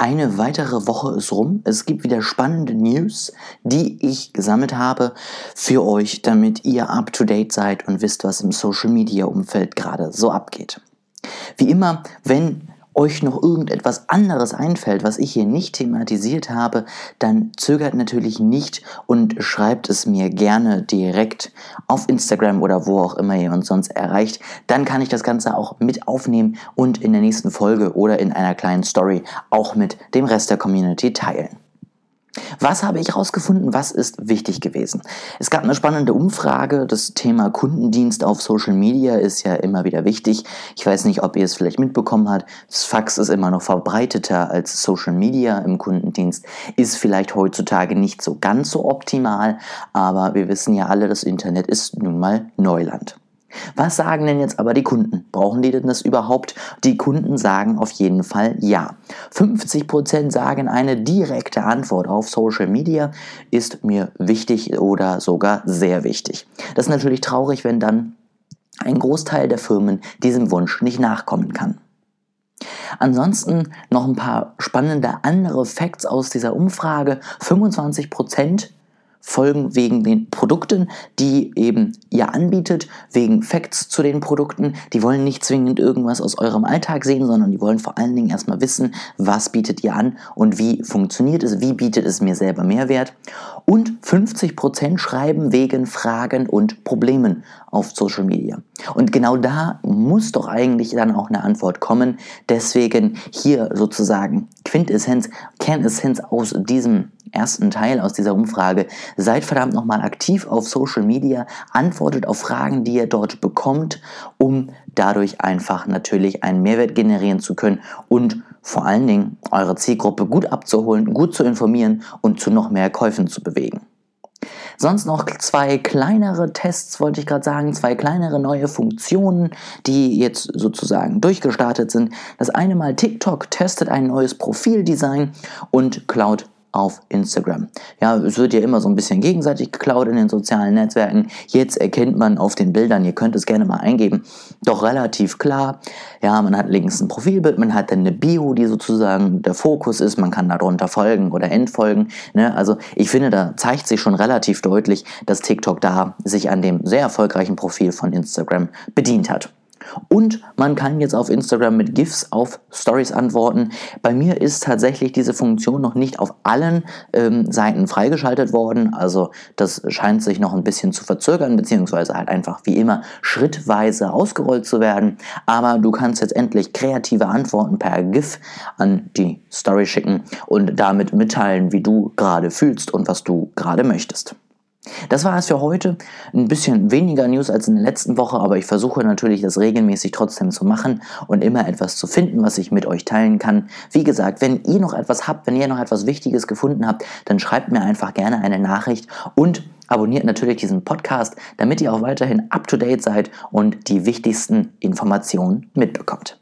Eine weitere Woche ist rum. Es gibt wieder spannende News, die ich gesammelt habe für euch, damit ihr up to date seid und wisst, was im Social Media Umfeld gerade so abgeht. Wie immer, wenn euch noch irgendetwas anderes einfällt, was ich hier nicht thematisiert habe, dann zögert natürlich nicht und schreibt es mir gerne direkt auf Instagram oder wo auch immer ihr uns sonst erreicht. Dann kann ich das Ganze auch mit aufnehmen und in der nächsten Folge oder in einer kleinen Story auch mit dem Rest der Community teilen. Was habe ich herausgefunden? Was ist wichtig gewesen? Es gab eine spannende Umfrage. Das Thema Kundendienst auf Social Media ist ja immer wieder wichtig. Ich weiß nicht, ob ihr es vielleicht mitbekommen habt. Das Fax ist immer noch verbreiteter als Social Media im Kundendienst. Ist vielleicht heutzutage nicht so ganz so optimal, aber wir wissen ja alle, das Internet ist nun mal Neuland. Was sagen denn jetzt aber die Kunden? Brauchen die denn das überhaupt? Die Kunden sagen auf jeden Fall ja. 50% sagen, eine direkte Antwort auf Social Media ist mir wichtig oder sogar sehr wichtig. Das ist natürlich traurig, wenn dann ein Großteil der Firmen diesem Wunsch nicht nachkommen kann. Ansonsten noch ein paar spannende andere Facts aus dieser Umfrage. 25% folgen wegen den Produkten, die eben ihr anbietet, wegen Facts zu den Produkten. Die wollen nicht zwingend irgendwas aus eurem Alltag sehen, sondern die wollen vor allen Dingen erstmal wissen, was bietet ihr an und wie funktioniert es, wie bietet es mir selber Mehrwert. Und 50% schreiben wegen Fragen und Problemen auf Social Media. Und genau da muss doch eigentlich dann auch eine Antwort kommen. Deswegen hier sozusagen Quintessenz, Kernessenz aus diesem ersten Teil aus dieser Umfrage. Seid verdammt nochmal aktiv auf Social Media, antwortet auf Fragen, die ihr dort bekommt, um dadurch einfach natürlich einen Mehrwert generieren zu können und vor allen Dingen eure Zielgruppe gut abzuholen, gut zu informieren und zu noch mehr Käufen zu bewegen. Sonst noch zwei kleinere Tests, wollte ich gerade sagen, zwei kleinere neue Funktionen, die jetzt sozusagen durchgestartet sind. Das eine Mal TikTok testet ein neues Profildesign und Cloud auf Instagram. Ja, es wird ja immer so ein bisschen gegenseitig geklaut in den sozialen Netzwerken. Jetzt erkennt man auf den Bildern, ihr könnt es gerne mal eingeben, doch relativ klar. Ja, man hat links ein Profilbild, man hat dann eine Bio, die sozusagen der Fokus ist, man kann darunter folgen oder entfolgen. Ne? Also ich finde, da zeigt sich schon relativ deutlich, dass TikTok da sich an dem sehr erfolgreichen Profil von Instagram bedient hat. Und man kann jetzt auf Instagram mit GIFs auf Stories antworten. Bei mir ist tatsächlich diese Funktion noch nicht auf allen ähm, Seiten freigeschaltet worden. Also das scheint sich noch ein bisschen zu verzögern, beziehungsweise halt einfach wie immer schrittweise ausgerollt zu werden. Aber du kannst jetzt endlich kreative Antworten per GIF an die Story schicken und damit mitteilen, wie du gerade fühlst und was du gerade möchtest. Das war es für heute. Ein bisschen weniger News als in der letzten Woche, aber ich versuche natürlich, das regelmäßig trotzdem zu machen und immer etwas zu finden, was ich mit euch teilen kann. Wie gesagt, wenn ihr noch etwas habt, wenn ihr noch etwas Wichtiges gefunden habt, dann schreibt mir einfach gerne eine Nachricht und abonniert natürlich diesen Podcast, damit ihr auch weiterhin up-to-date seid und die wichtigsten Informationen mitbekommt.